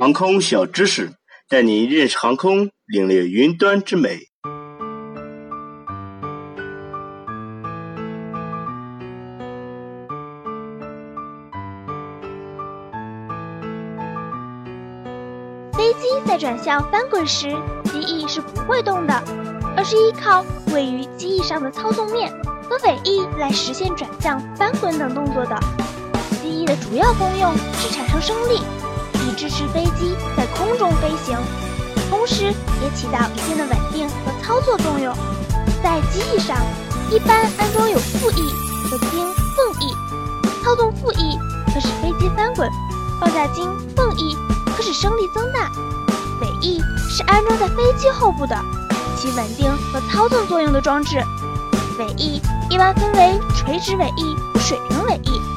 航空小知识，带你认识航空，领略云端之美。飞机在转向翻滚时，机翼是不会动的，而是依靠位于机翼上的操纵面和尾翼来实现转向、翻滚等动作的。机翼的主要功用是产生升力，支持飞机在空中飞行，同时也起到一定的稳定和操作作用。在机翼上，一般安装有副翼和经凤翼，操纵副翼可使飞机翻滚，放下经凤翼。可使升力增大，尾翼是安装在飞机后部的，起稳定和操纵作用的装置。尾翼一般分为垂直尾翼和、水平尾翼。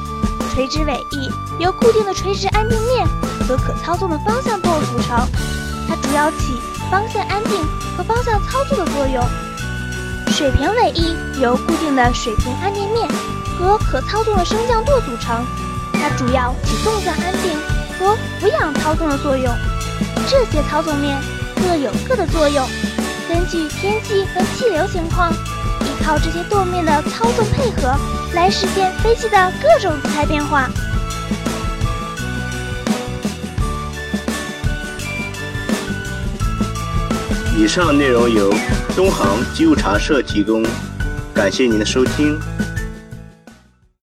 垂直尾翼由固定的垂直安定面和可操纵的方向舵组成，它主要起方向安定和方向操作的作用。水平尾翼由固定的水平安定面和可操纵的升降舵组成，它主要起纵向安定。和俯仰操纵的作用，这些操纵面各有各的作用。根据天气和气流情况，靠这些舵面的操纵配合，来实现飞机的各种姿态变化。以上内容由东航机务茶社提供，感谢您的收听。